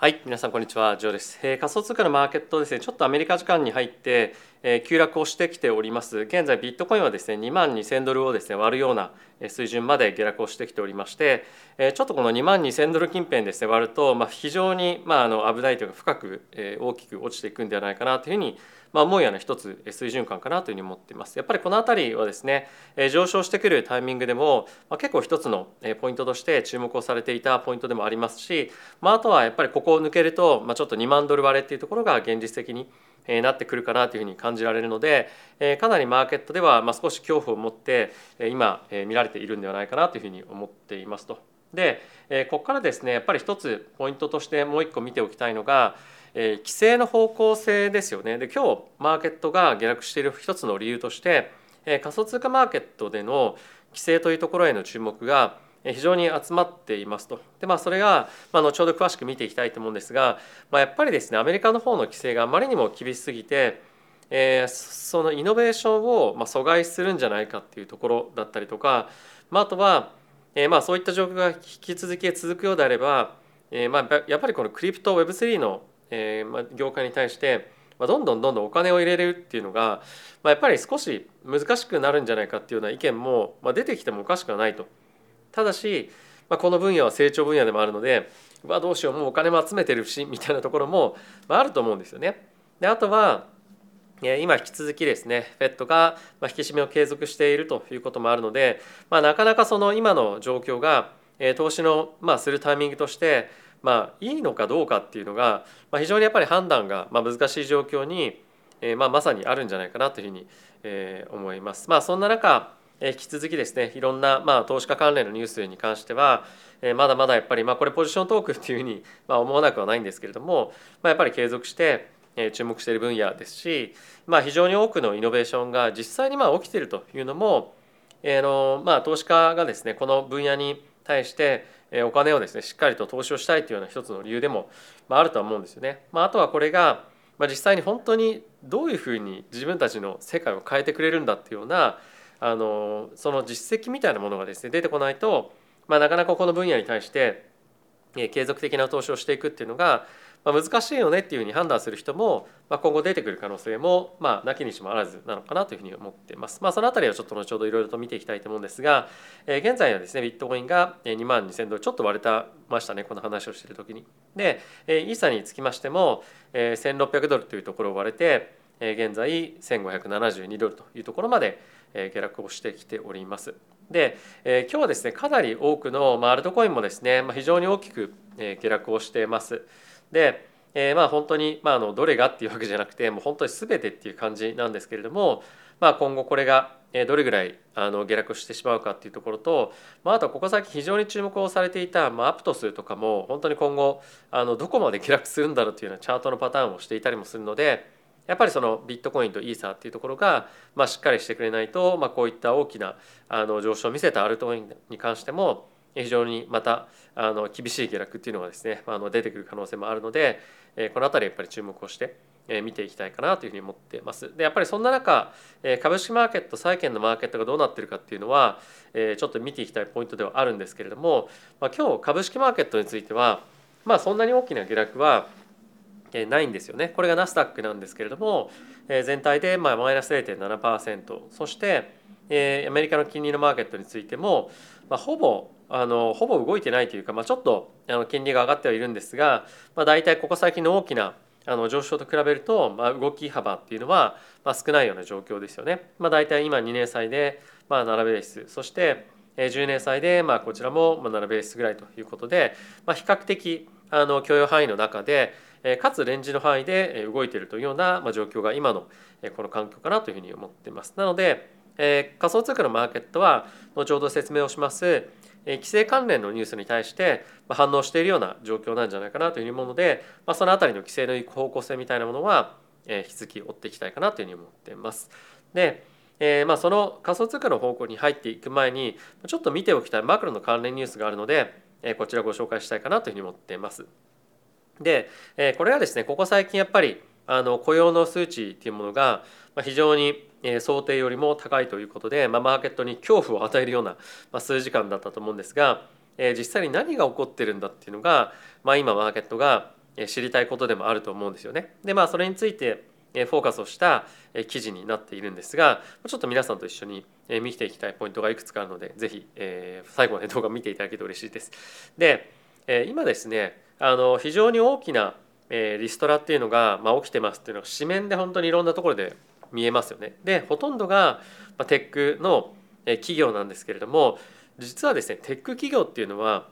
はい皆さんこんにちは。ジョーです、えー、仮想通貨のマーケットですね。ちょっとアメリカ時間に入って、えー、急落をしてきております。現在ビットコインはですね2万2000ドルをですね割るような水準まで下落をしてきておりまして、えー、ちょっとこの2万2000ドル近辺ですね割ると、まあ、非常に、まあ、あの危ないというか深く、えー、大きく落ちていくんではないかなというふうにまあ、思うような一つ水準感かなというふうに思っています。やっぱりこの辺りはですね上昇してくるタイミングでも、まあ、結構一つのポイントとして注目をされていたポイントでもありますし、まあ、あとはやっぱりここを抜けると、まあ、ちょっと2万ドル割れっていうところが現実的になってくるかなというふうに感じられるのでかなりマーケットでは少し恐怖を持って今見られているんではないかなというふうに思っていますと。でここからですねやっぱり一つポイントとしてもう一個見ておきたいのがえー、規制の方向性ですよねで今日マーケットが下落している一つの理由として、えー、仮想通貨マーケットでの規制というところへの注目が非常に集まっていますと。でまあそれが、まあ、後ほど詳しく見ていきたいと思うんですが、まあ、やっぱりですねアメリカの方の規制があまりにも厳しすぎて、えー、そのイノベーションをまあ阻害するんじゃないかっていうところだったりとか、まあ、あとは、えー、まあそういった状況が引き続き続くようであれば、えー、まあやっぱりこのクリプト Web3 のえーまあ、業界に対して、まあ、どんどんどんどんお金を入れるっていうのが、まあ、やっぱり少し難しくなるんじゃないかっていうような意見も、まあ、出てきてもおかしくはないと。ただし、まあ、この分野は成長分野でもあるので、まあ、どうしようもうお金も集めてるしみたいなところも、まあ、あると思うんですよね。であとは今引き続きですね FED が引き締めを継続しているということもあるので、まあ、なかなかその今の状況が投資のまあするタイミングとしてまあ、いいのかどうかっていうのが、まあ、非常にやっぱり判断がまあ難しい状況に、えー、まあまさにあるんじゃないかなというふうに、えー、思います。まあ、そんな中、え、引き続きですねいろんな、まあ、投資家関連のニュースに関しては、えー、まだまだやっぱり、まあ、これポジショントークっていうふうに、まあ、思わなくはないんですけれども、まあ、やっぱり継続して注目している分野ですし、まあ、非常に多くのイノベーションが実際にまあ起きているというのも、えーのまあ、投資家がですねこの分野に対してお金をですねしっかりと投資をしたいというような一つの理由でもあるとは思うんですよね。まあ、あとはこれが実際に本当にどういうふうに自分たちの世界を変えてくれるんだっていうようなあのその実績みたいなものがですね出てこないと、まあ、なかなかこの分野に対して継続的な投資をしていくっていうのがまあ、難しいよねっていうふうに判断する人も、まあ、今後出てくる可能性も、まあ、なきにしもあらずなのかなというふうに思っています。まあ、そのあたりはちょっと後ほどいろいろと見ていきたいと思うんですが、えー、現在はですねビットコインが2万2000ドルちょっと割れたましたねこの話をしている時に。で、えー、イーサにつきましても、えー、1600ドルというところを割れて、えー、現在1572ドルというところまで、下落をしてきております。で、えー、今日はですねかなり多くの、まあ、アルトコインもですね、まあ、非常に大きく、下落をしています。で、えー、まあ本当に、まあ、あのどれがっていうわけじゃなくてもう本当に全てっていう感じなんですけれども、まあ、今後これがどれぐらいあの下落してしまうかっていうところと、まあ、あとここ先非常に注目をされていた、まあ、アプトスとかも本当に今後あのどこまで下落するんだろうっていうようなチャートのパターンをしていたりもするのでやっぱりそのビットコインとイーサーっていうところが、まあ、しっかりしてくれないと、まあ、こういった大きなあの上昇を見せたアルトコインに関しても非常にまたあの厳しい下落っていうのがですねあの出てくる可能性もあるのでこの辺りやっぱり注目をして見ていきたいかなというふうに思ってます。でやっぱりそんな中株式マーケット債券のマーケットがどうなってるかっていうのはちょっと見ていきたいポイントではあるんですけれども、まあ、今日株式マーケットについてはまあそんなに大きな下落はないんですよね。これがナスダックなんですけれども全体でまあマイナス0.7%そしてアメリカの金利のマーケットについても、まあ、ほぼあのほぼ動いてないというか、まあ、ちょっとあの金利が上がってはいるんですが、まあ、大体ここ最近の大きなあの上昇と比べると、まあ、動き幅っていうのは、まあ、少ないような状況ですよね。まあ、大体今2年債で、まあ、7ベースそして10年債で、まあ、こちらも7ベースぐらいということで、まあ、比較的あの許容範囲の中でかつレンジの範囲で動いているというような状況が今のこの環境かなというふうに思っています。なので仮想通貨のマーケットは後ほど説明をします規制関連のニュースに対して反応しているような状況なんじゃないかなというふうに思うので、まあ、その辺りの規制の方向性みたいなものは引き続き追っていきたいかなというふうに思っています。でえー、まあその仮想通貨の方向に入っていく前にちょっと見ておきたいマクロの関連ニュースがあるので、え、こちらご紹介したいかなというふうに思っています。で、え、これはですねここ最近やっぱりあの雇用の数値っていうものが非常に想定よりも高いということで、ま、マーケットに恐怖を与えるような数時間だったと思うんですが実際に何が起こってるんだっていうのが、ま、今マーケットが知りたいことでもあると思うんですよね。でまあそれについてフォーカスをした記事になっているんですがちょっと皆さんと一緒に見ていきたいポイントがいくつかあるので是非最後まで動画を見ていただけると嬉しいです。で今ですねあの非常に大きなリストラっていうのが、ま、起きてますっていうのが紙面で本当にいろんなところで見えますよね。でほとんどがテックの企業なんですけれども実はですねテック企業っていうのは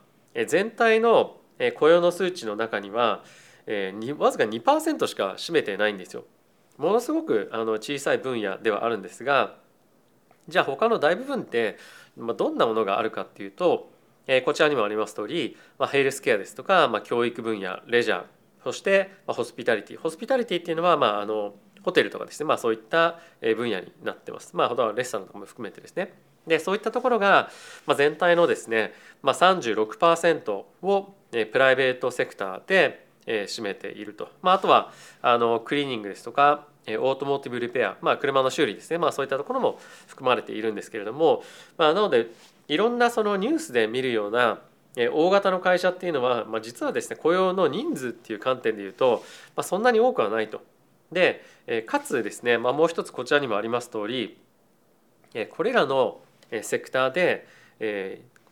全体の雇用の数値の中にはわずか2%しか占めてないんですよ。ものすごくあの小さい分野ではあるんですがじゃあ他の大部分ってどんなものがあるかっていうとこちらにもあります通りヘルスケアですとか教育分野レジャーそしてホスピタリティホスピタリティっていうのはまああのホテルとかですね、まあ、そういった分野になってます。まあ、ほとんどレストランとかも含めてですね。でそういったところが、ま、全体のですね、まあ、36%をプライベートセクターで占めていると、まあ、あとはあのクリーニングですとかオートモーティブリペア、まあ、車の修理ですね、まあ、そういったところも含まれているんですけれども、まあ、なのでいろんなそのニュースで見るような大型の会社っていうのは、まあ、実はですね雇用の人数っていう観点でいうと、まあ、そんなに多くはないと。でかつですね、まあ、もう一つこちらにもあります通りこれらのセクターで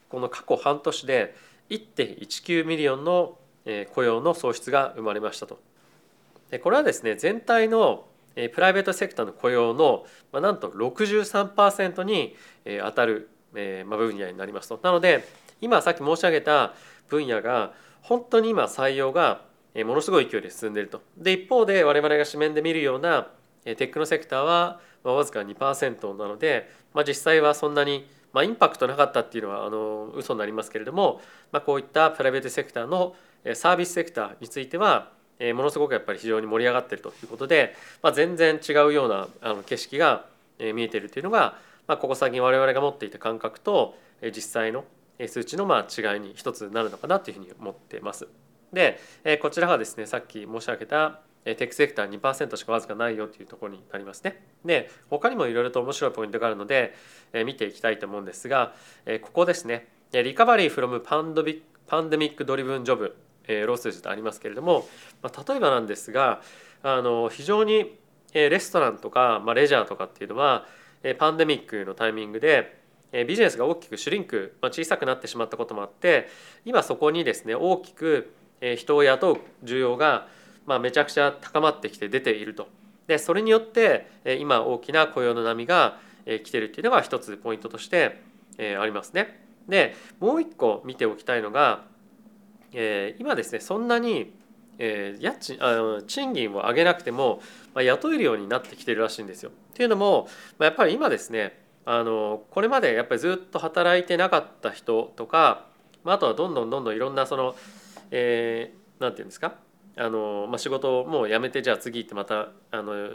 この過去半年で1.19 million の雇用の創出が生まれましたと。これはですね全体の private sector の雇用のなんと63%に当たる分野になりますと。なので今さっき申し上げた分野が本当に今採用がものすごい勢いで進んでいると。で一方で我々が紙面で見るようなテックのセクターはわずか2%なので、まあ、実際はそんなにまあ、インパクトなかったっていうのはあの嘘になりますけれども、まあ、こういったプライベートセクターのサービスセクターについてはものすごくやっぱり非常に盛り上がってるということで、まあ、全然違うようなあの景色が見えてるというのが、まあ、ここ最近我々が持っていた感覚と実際の数値のまあ違いに一つなるのかなというふうに思ってます。でえこちらがですねさっき申し上げたテックセクター2%しかわずかないよというところになりますね。で他にもいろいろと面白いポイントがあるのでえ見ていきたいと思うんですがえここですね recovery from pand- pandemic-driven jobロスとありますけれどもま例えばなんですがあの非常にレストランとか、まあ、レジャーとかっていうのはパンデミックのタイミングでビジネスが大きくシュリンク、まあ、小さくなってしまったこともあって今そこにですね大きく人を雇う需要がま、めちゃくちゃ高まってきて出ていると。でそれによって今大きな雇用の波が来てるっていうのが一つポイントとしてありますね。でもう一個見ておきたいのが今ですねそんなに家賃あの賃金を上げなくても、雇えるようになってきてるらしいんですよ。っていうのも、やっぱり今ですねあのこれまでやっぱりずっと働いてなかった人とか、まあ、とはどんどんどんどんいろんなその、えー、て言うんですか？あの、まあ、仕事をもう辞めてじゃあ次行ってまたあの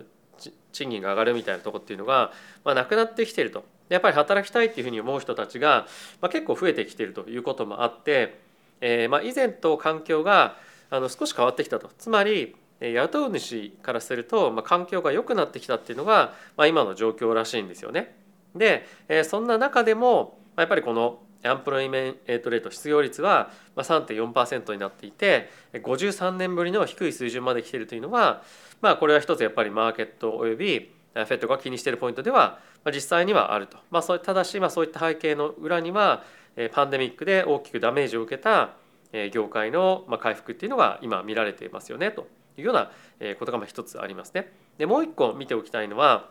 賃金が上がるみたいなとこっていうのが、まあ、なくなってきてると。やっぱり働きたいっていうふうに思う人たちが、まあ、結構増えてきてるということもあって、えーまあ、以前と環境があの少し変わってきたと。つまり雇う主からすると、まあ、環境が良くなってきたっていうのが、まあ、今の状況らしいんですよね。で、え、そんな中でもやっぱりこのアンプロイメントレート失業率は3.4%になっていて53年ぶりの低い水準まで来ているというのは、まあ、これは一つやっぱりマーケットおよびフェットが気にしているポイントでは実際にはあると、まあ、そうただし、まあ、そういった背景の裏にはパンデミックで大きくダメージを受けた業界の回復っていうのが今見られていますよねというようなことが一つありますね。でもう一個見ておきたいのは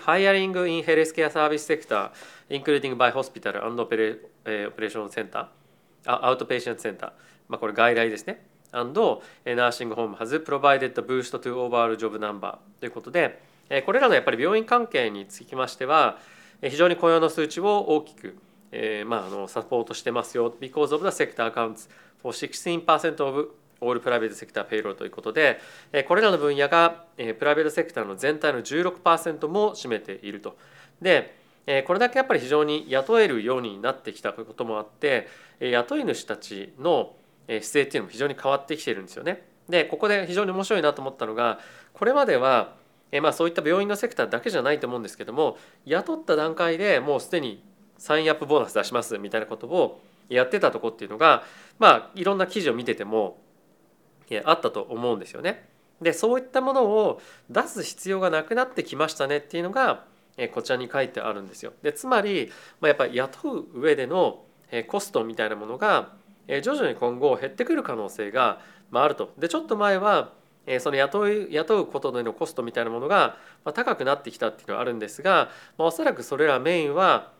hiring in healthcare service sector, including by hospital and operation center, outpatient center、まあ、これ外来ですね。 and, nursing home has provided boost to overall job number ということで、これらのやっぱり病院関係につきましては、非常に雇用の数値を大きく、えー、まあ、あのサポートしてますよ。because of the sector accounts for 16% of オールプライベートセクターペイローということでこれらの分野がプライベートセクターの全体の16%も占めていると。でこれだけやっぱり非常に雇えるようになってきたこともあって雇い主たちの姿勢っていうのも非常に変わってきているんですよね。でここで非常に面白いなと思ったのがこれまではまあそういった病院のセクターだけじゃないと思うんですけども雇った段階でもうすでにサインアップボーナス出しますみたいなことをやってたとこっていうのがまあいろんな記事を見ててもあったと思うんですよね。でそういったものを出す必要がなくなってきましたねっていうのがこちらに書いてあるんですよ。でつまりまやっぱり雇う上でのコストみたいなものが徐々に今後減ってくる可能性があると。でちょっと前はその雇う雇うことでのコストみたいなものが高くなってきたっていうのはあるんですがまおそらくそれらメインは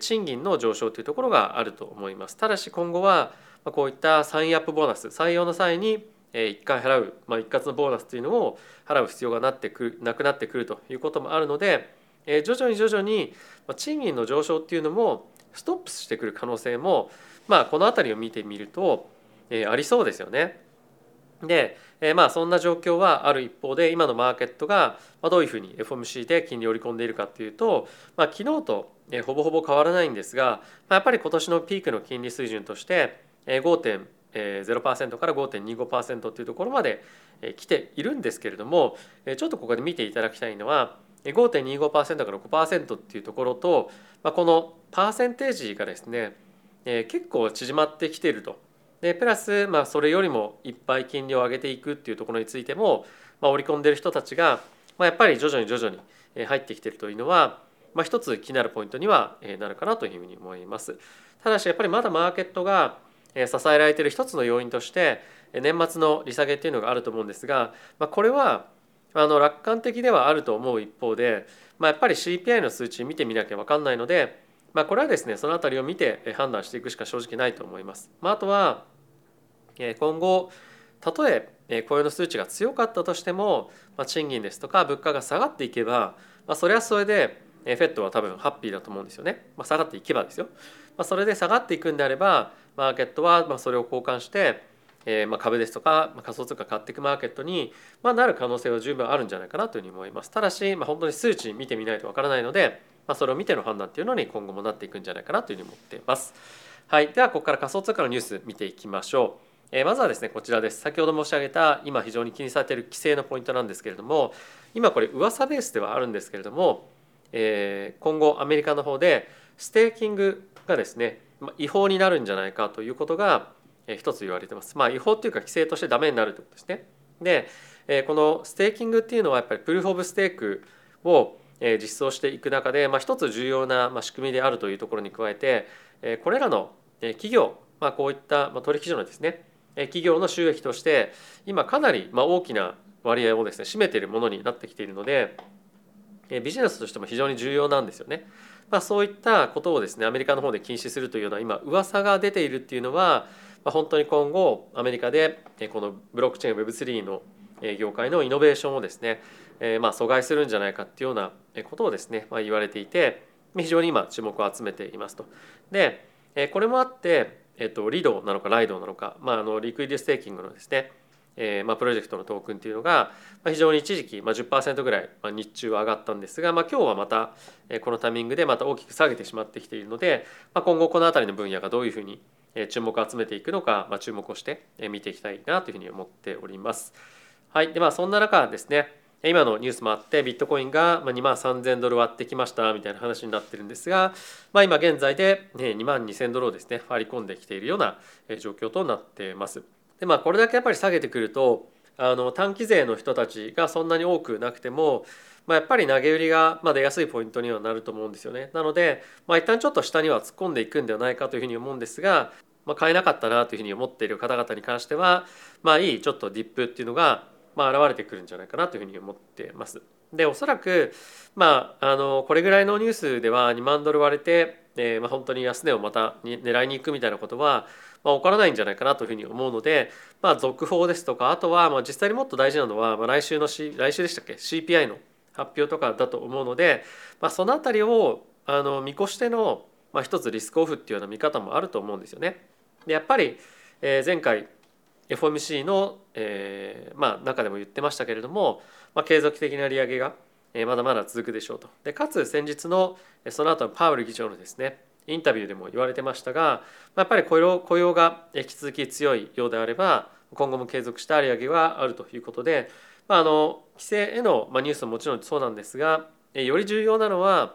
賃金の上昇というところがあると思います。ただし今後はこういったサインアップボーナス採用の際に1回払う、まあ、一括のボーナスというのを払う必要がなってくなくなってくるということもあるので徐々に徐々に賃金の上昇っていうのもストップしてくる可能性も、まあ、この辺りを見てみるとありそうですよね。で、え、まあそんな状況はある一方で今のマーケットがどういうふうに FOMC で金利を織り込んでいるかっていうと、まあ、昨日とほぼほぼ変わらないんですがやっぱり今年のピークの金利水準として5.5% 0%から5.25%っていうところまで来ているんですけれどもちょっとここで見ていただきたいのは5.25%から5%っていうところとこのパーセンテージがですね結構縮まってきているとでプラス、まあ、それよりもいっぱい金利を上げていくっていうところについても、まあ、織り込んでいる人たちが、まあ、やっぱり徐々に徐々に入ってきているというのは、まあ、一つ気になるポイントにはなるかなというふうに思います。ただしやっぱりまだマーケットが支えられている一つの要因として年末の利下げっていうのがあると思うんですが、まあ、これはあの楽観的ではあると思う一方で、まあ、やっぱり CPI の数値見てみなきゃ分かんないのでまあ、これはですねその辺りを見て判断していくしか正直ないと思います。まあ、あとは今後たとえ雇用の数値が強かったとしても、まあ、賃金ですとか物価が下がっていけば、まあ、それはそれでフェットは多分ハッピーだと思うんですよね。まあ、下がっていけばですよ。まあ、それで下がっていくんであればマーケットはまそれを交換してえまあ株ですとか仮想通貨買っていくマーケットにまなる可能性は十分あるんじゃないかなというふうに思います。ただし、まあ、本当に数値見てみないとわからないので、まあ、それを見ての判断っていうのに今後もなっていくんじゃないかなというふうに思っています。はい、ではここから仮想通貨のニュース見ていきましょう。えまずはですねこちらです先ほど申し上げた今非常に気にされている規制のポイントなんですけれども今これ噂ベースではあるんですけれども、え今後アメリカの方でステーキングがですね違法になるんじゃないかということが一つ言われてます。まあ違法っていうか規制としてダメになるということですね。でこのステーキングっていうのはやっぱりプルーフ・オブ・ステークを実装していく中で、まあ、一つ重要な仕組みであるというところに加えてこれらの企業、まあ、こういった取引所のですね企業の収益として今かなり大きな割合をですね占めているものになってきているのでビジネスとしても非常に重要なんですよね。まあ、そういったことをですねアメリカの方で禁止するというような今噂が出ているっていうのは、まあ、本当に今後アメリカでこのブロックチェーン Web3 の業界のイノベーションをですね、えー、まあ阻害するんじゃないかっていうようなことをですね、まあ、言われていて非常に今注目を集めていますと。でこれもあってえっと、リドなのかライドなのか、まあ、あの liquid staking のですね、えーまあ、プロジェクトのトークンっていうのがまあ非常に一時期、まあ、10%ぐらい、まあ、日中は上がったんですが、まあ、今日はまたこのタイミングでまた大きく下げてしまってきているので、まあ、今後この辺りの分野がどういうふうに注目を集めていくのか、まあ、注目をして見ていきたいなというふうに思っております。はいでまあ、そんな中ですね今のニュースもあってビットコインが2万3000ドル割ってきましたみたいな話になってるんですが、まあ、今現在で2万2000ドルをですね割り込んできているような状況となってます。でまあこれだけやっぱり下げてくるとあの短期税の人たちがそんなに多くなくても、まあ、やっぱり投げ売りが出やすいポイントにはなると思うんですよね。なので、まあ、一旦ちょっと下には突っ込んでいくんではないかというふうに思うんですが、まあ、買えなかったなというふうに思っている方々に関してはまあいいちょっとディップっていうのがまあ、現れてくるんじゃないかなというふうに思ってます。でおそらく、まあ、あのこれぐらいのニュースでは2万ドル割れて、えーまあ、本当に安値をまた狙いに行くみたいなことは、まあ、起こらないんじゃないかなというふうに思うので、まあ、続報ですとかあとは、まあ、実際にもっと大事なのは、まあ、来週の、C、来週でしたっけ？CPI の発表とかだと思うので、まあ、その辺りをあの見越しての、まあ、一つリスクオフっていうような見方もあると思うんですよね。でやっぱり、えー、前回 FOMC の、えーまあ、中でも言ってましたけれども、まあ、継続的な利上げがまだまだ続くでしょうと。でかつ先日のその後のパウエル議長のですねインタビューでも言われてましたがやっぱり雇用雇用が引き続き強いようであれば今後も継続した利上げはあるということで、まあ、あの規制へのニュースももちろんそうなんですがより重要なのは、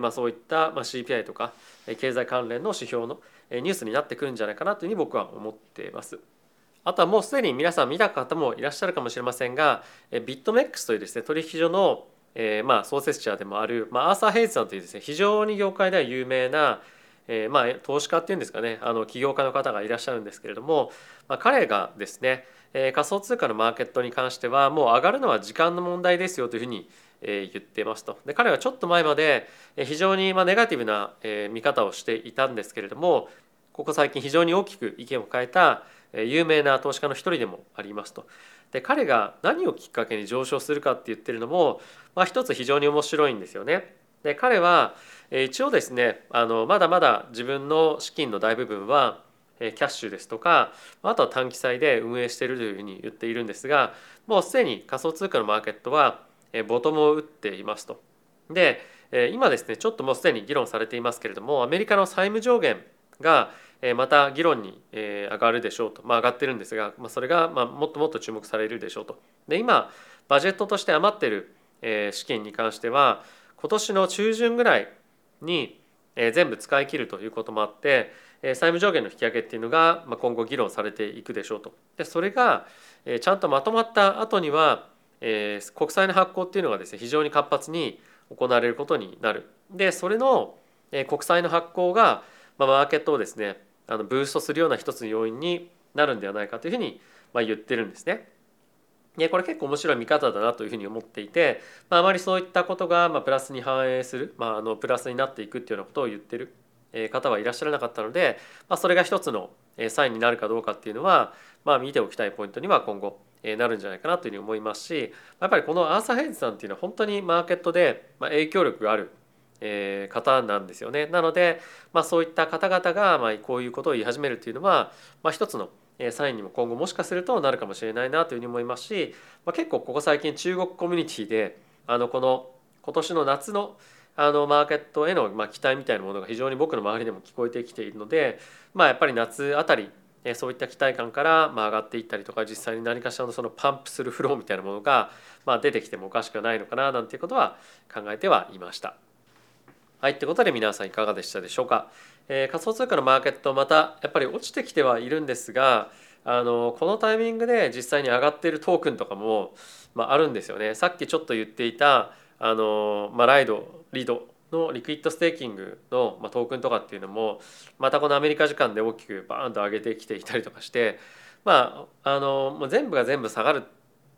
まあ、そういった CPI とか経済関連の指標のニュースになってくるんじゃないかなというふうに僕は思っています。あとはもうすでに皆さん見た方もいらっしゃるかもしれませんがビットメックスというですね取引所の、えー、まあ創設者でもある、まあ、アーサー・ヘイズさんというですね非常に業界では有名なえー、まあ投資家っていうんですかねあの起業家の方がいらっしゃるんですけれども、まあ、彼がですね、えー、仮想通貨のマーケットに関してはもう上がるのは時間の問題ですよというふうに、言ってますとで彼はちょっと前まで非常にまあネガティブな、見方をしていたんですけれどもここ最近非常に大きく意見を変えた有名な投資家の一人でもありますと。で彼が何をきっかけに上昇するかって言ってるのも、まあ、一つ非常に面白いんですよね。で彼は一応ですねあのまだまだ自分の資金の大部分はキャッシュですとかあとは短期債で運営しているというふうに言っているんですがもうすでに仮想通貨のマーケットはボトムを打っていますと。で今ですねちょっともうすでに議論されていますけれどもアメリカの債務上限がまた議論に上がるでしょうと、まあ、上がってるんですが、まあ、それがまあもっともっと注目されるでしょうと。で今バジェットとして余ってる資金に関しては今年の中旬ぐらいに全部使い切るということもあって債務上限の引き上げっていうのが今後議論されていくでしょうと。でそれがちゃんとまとまった後には国債の発行っていうのがですね非常に活発に行われることになる。でそれの国債の発行がまあマーケットをですねあのブーストするような一つの要因になるんではないかというふうにま言ってるんですね。でこれ結構面白い見方だなというふうに思っていて、まあ、あまりそういったことがまプラスに反映する、まあ、あのプラスになっていくっていうようなことを言ってる方はいらっしゃらなかったので、まあ、それが一つのサインになるかどうかっていうのは、まあ、見ておきたいポイントには今後なるんじゃないかなというふうに思いますしやっぱりこのアーサー・ヘイズさんっていうのは本当にマーケットで影響力があるえー方なんですよね。なので、まあ、そういった方々がまあこういうことを言い始めるっていうのは、まあ、一つのサインにも今後もしかするとなるかもしれないなというふうに思いますし、まあ、結構ここ最近中国コミュニティであのこの今年の夏のあのマーケットへのまあ期待みたいなものが非常に僕の周りでも聞こえてきているので、まあ、やっぱり夏あたりそういった期待感からま上がっていったりとか実際に何かしらのそのパンプするフローみたいなものがま出てきてもおかしくないのかななんていうことは考えてはいました。はいということで皆さんいかがでしたでしょうか？えー、仮想通貨のマーケットまたやっぱり落ちてきてはいるんですがあのこのタイミングで実際に上がっているトークンとかも、まあ、あるんですよね。さっきちょっと言っていたあの、まあ、ライドリードのリクイッドステーキングの、まあ、トークンとかっていうのもまたこのアメリカ時間で大きくバーンと上げてきていたりとかしてまああのもう全部が全部下がっ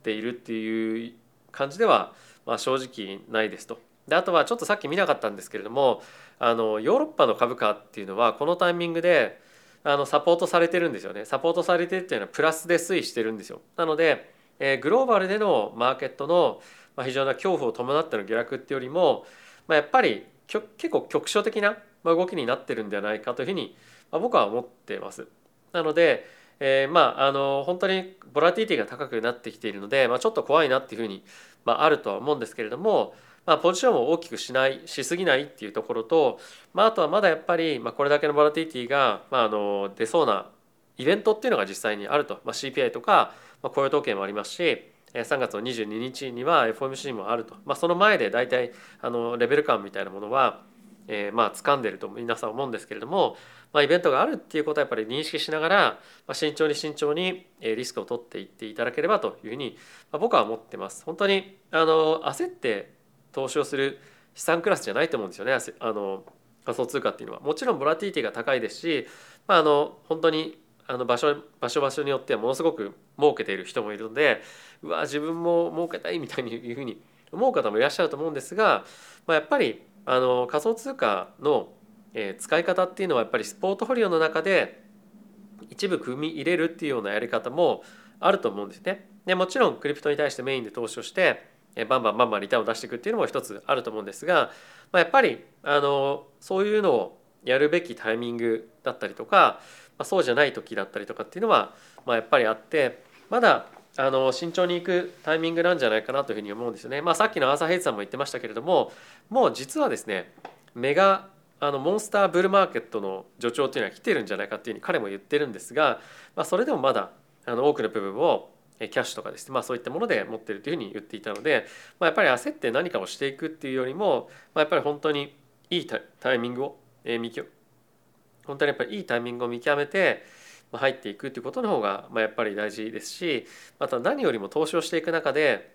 ているっていう感じでは、まあ、正直ないですと。であとはちょっとさっき見なかったんですけれどもあのヨーロッパの株価っていうのはこのタイミングであのサポートされてるんですよね。サポートされてるっていうのはプラスで推移してるんですよ。なので、えー、グローバルでのマーケットの、まあ、非常な恐怖を伴っての下落っていうよりも、まあ、やっぱり結構局所的な動きになってるんではないかというふうに、まあ、僕は思ってます。なので、えー、まああの本当にボラティティが高くなってきているので、まあ、ちょっと怖いなっていうふうに、まあ、あるとは思うんですけれどもまあ、ポジションを大きくしないしすぎないっていうところと、まあ、あとはまだやっぱり、まあ、これだけのボラティティが、まあ、あの出そうなイベントっていうのが実際にあると、まあ、CPI とか、まあ、雇用統計もありますし3月の22日には FOMC もあると、まあ、その前で大体あのレベル感みたいなものは、えー、まあ掴んでると皆さん思うんですけれども、まあ、イベントがあるっていうことはやっぱり認識しながら、まあ、慎重に慎重にリスクを取っていっていただければというふうに、まあ、僕は思ってます。本当にあの焦って投資をする資産クラスじゃないと思うんですよねあの仮想通貨っていうのは。もちろんボラティティが高いですし、まあ、あの本当にあの場所場所場所によってはものすごく儲けている人もいるのでうわ自分も儲けたいみたいにいうふうに思う方もいらっしゃると思うんですが、まあ、やっぱりあの仮想通貨の使い方っていうのはやっぱりスポートフォリオの中で一部組み入れるっていうようなやり方もあると思うんですね。でもちろんクリプトに対してメインで投資をしてバンバンバンバンリターンを出していくっていうのも一つあると思うんですが、まあ、やっぱりあのそういうのをやるべきタイミングだったりとか、まあ、そうじゃない時だったりとかっていうのは、まあ、やっぱりあってまだあの慎重にいくタイミングなんじゃないかなというふうに思うんですよね。まあ、さっきのアーサー・ヘイツさんも言ってましたけれどももう実はですねメガあのモンスターブルマーケットの助長っていうのは来てるんじゃないかっていうふうに彼も言ってるんですが、まあ、それでもまだあの多くの部分をキャッシュとかですね、まあ、そういったもので持ってるというふうに言っていたので、まあ、やっぱり焦って何かをしていくっていうよりも、まあ、やっぱり本当にいいタイミングを見極本当にやっぱりいいタイミングを見極めて入っていくということの方がまあやっぱり大事ですしまた何よりも投資をしていく中で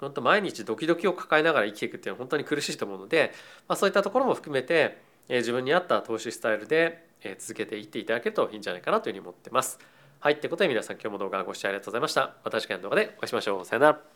本当毎日ドキドキを抱えながら生きていくっていうのは本当に苦しいと思うので、まあ、そういったところも含めてえ自分に合った投資スタイルで続けていっていただけるといいんじゃないかなというふうに思ってます。はい、ということで皆さん今日も動画ご視聴ありがとうございました。また次回の動画でお会いしましょう。さよなら。